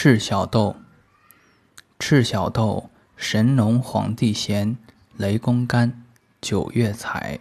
赤小豆，赤小豆，神农皇帝咸，雷公干，九月采。